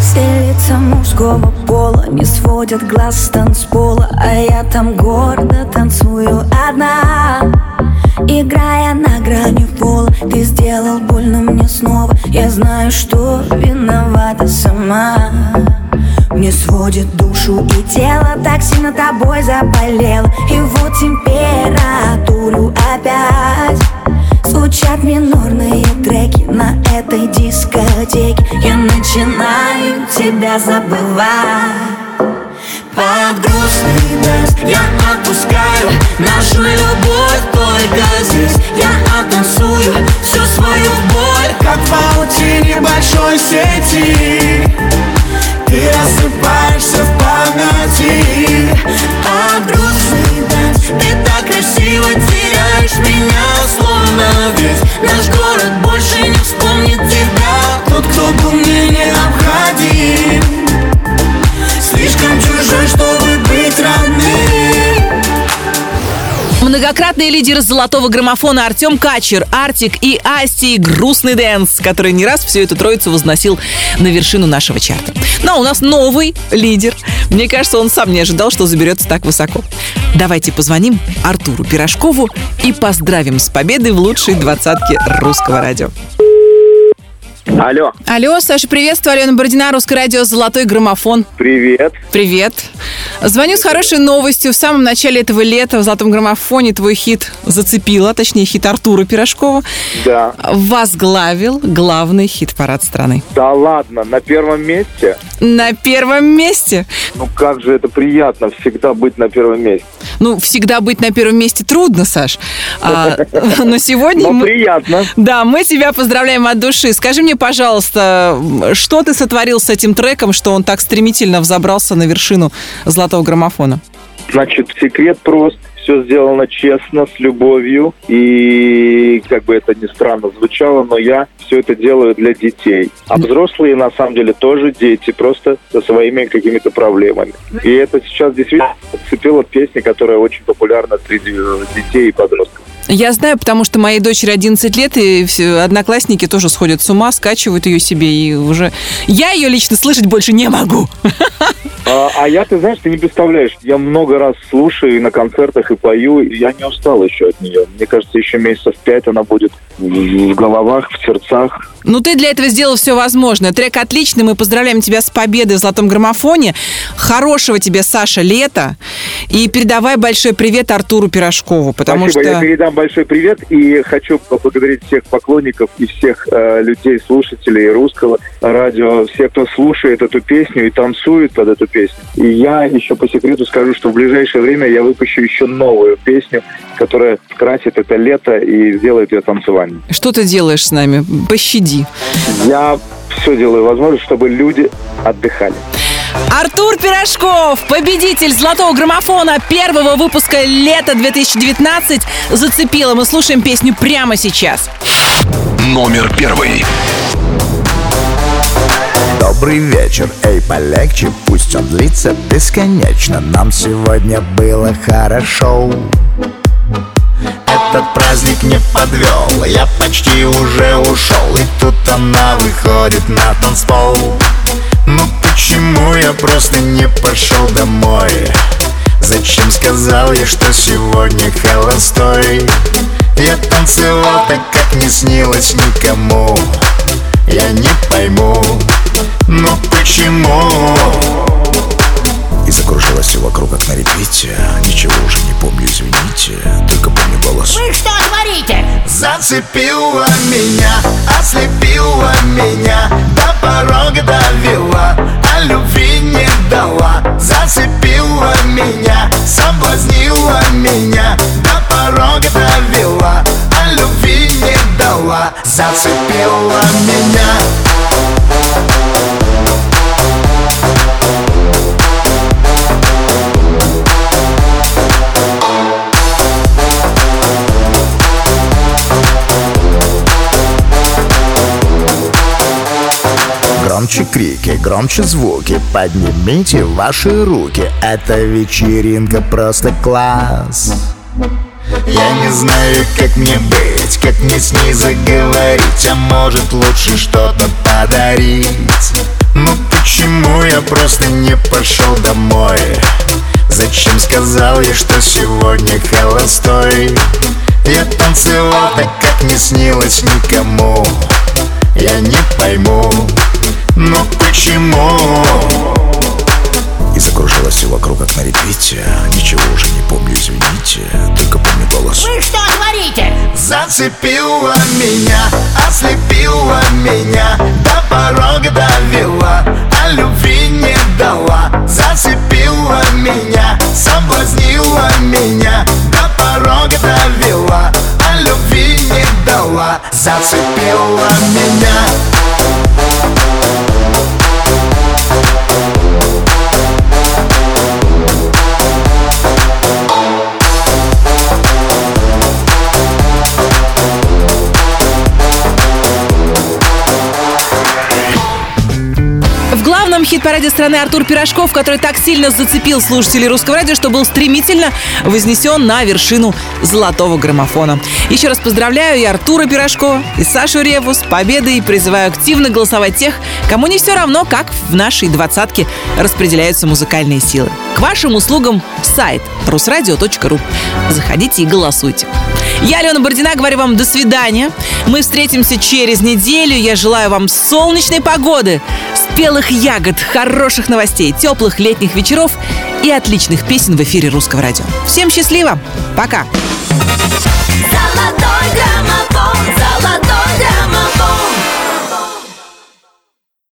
Все лица мужского пола не сводят глаз с танцпола А я там гордо танцую одна. Играя на грани пола Ты сделал больно мне снова. Я знаю, что виновата сама. Мне сводит душу и тело Так сильно тобой заболел И вот температуру опять Звучат минорные треки на этой дискотеке. Я начинаю тебя забывать. Под грустный dance я отпускаю Нашу любовь только здесь. Я оттанцую всю свою боль Как в паутине большой сети. Ты рассыпаешься в памяти. Под грустный так красиво теряешь меня Словно весь наш город больше не вспомнит тебя. Тот, кто был мне необходим Многократные лидеры золотого граммофона Артем Качер, Артик и Асти «Грустный dance», который не раз всю эту троицу возносил на вершину нашего чарта. Но у нас новый лидер. Мне кажется, он сам не ожидал, что заберется так высоко. Давайте позвоним Артуру Пирожкову и поздравим с победой в лучшей двадцатке русского радио. Алло. Алло, Саша, приветствую. Алена Бородина, Русское радио «Золотой граммофон». Привет. Привет. Звоню с хорошей новостью. В самом начале этого лета в «Золотом граммофоне» твой хит зацепила, точнее, хит Артура Пирожкова. Да. Возглавил главный хит-парад страны. Да ладно, на первом месте? На первом месте. Ну как же это приятно, всегда быть на первом месте. Ну, всегда быть на первом месте трудно, Саш. А, (laughs) но сегодня... Но мы- приятно. Да, мы тебя поздравляем от души. Скажи мне, пожалуйста, что ты сотворил с этим треком, что он так стремительно взобрался на вершину золотого граммофона? Значит, секрет прост. все сделано честно, с любовью. И как бы это ни странно звучало, но я все это делаю для детей. А взрослые на самом деле тоже дети, просто со своими какими-то проблемами. И это сейчас действительно цепила песня, которая очень популярна среди детей и подростков. Я знаю, потому что моей дочери 11 лет, и одноклассники тоже сходят с ума, скачивают ее себе, и уже... Я ее лично слышать больше не могу. (laughs) А, а я, ты знаешь, ты не представляешь, я много раз слушаю и на концертах, и пою, и я не устал еще от нее. Мне кажется, еще месяцев пять она будет в, в головах, в сердцах. Ну, ты для этого сделал все возможное. Трек отличный. Мы поздравляем тебя с победой в «Золотом граммофоне». Хорошего тебе, Саша, лета. И передавай большой привет Артуру Пирожкову, потому Спасибо, что... я передам большой привет и хочу поблагодарить всех поклонников и всех э, людей, слушателей русского радио, всех, кто слушает эту песню и танцует под эту песню. И я еще по секрету скажу, что в ближайшее время я выпущу еще новую песню, которая красит это лето и сделает ее танцевальной. Что ты делаешь с нами? Пощади. Я все делаю возможное, чтобы люди отдыхали. Артур Пирожков, победитель золотого граммофона первого выпуска лета 2019, зацепила. Мы слушаем песню прямо сейчас. Номер первый. Добрый вечер, эй, полегче, пусть он длится бесконечно Нам сегодня было хорошо Этот праздник не подвел, я почти уже ушел И тут она выходит на танцпол Ну почему я просто не пошел домой? Зачем сказал я, что сегодня холостой? Я танцевал так, как не снилось никому Я не пойму, но почему? И закружилось все вокруг, как на репите Ничего уже не помню, извините Только помню голос. Вы что творите? Зацепила меня, ослепила меня До порога довела, а любви не дала. Зацепила меня, соблазнила меня До порога довела, а любви не дала. Зацепила меня крики, громче звуки. Поднимите ваши руки. Эта вечеринка просто класс. Я не знаю, как мне быть Как мне с ней заговорить А может лучше что-то подарить. Ну почему я просто не пошел домой? Зачем сказал я, что сегодня холостой? Я танцевал так, как не снилось никому. Я не пойму, но почему? И закружилось все вокруг, как на репите Ничего уже не помню, извините Только помню голос. Вы что творите? Зацепила меня, ослепила меня До порога довела, а любви не дала. Зацепила меня, соблазнила меня До порога довела, а любви не дала. Зацепила меня хит-параде страны Артур Пирожков, который так сильно зацепил слушателей русского радио, что был стремительно вознесен на вершину золотого граммофона. Еще раз поздравляю и Артура Пирожкова, и Сашу Реву с победой и призываю активно голосовать тех, кому не все равно, как в нашей двадцатке распределяются музыкальные силы. К вашим услугам сайт русрадио.ру. Заходите и голосуйте. Я, Алена Бородина, говорю вам до свидания. Мы встретимся через неделю. Я желаю вам солнечной погоды, спелых ягод, хороших новостей, теплых летних вечеров и отличных песен в эфире Русского радио. Всем счастливо! Пока! Золотой граммофон, золотой граммофон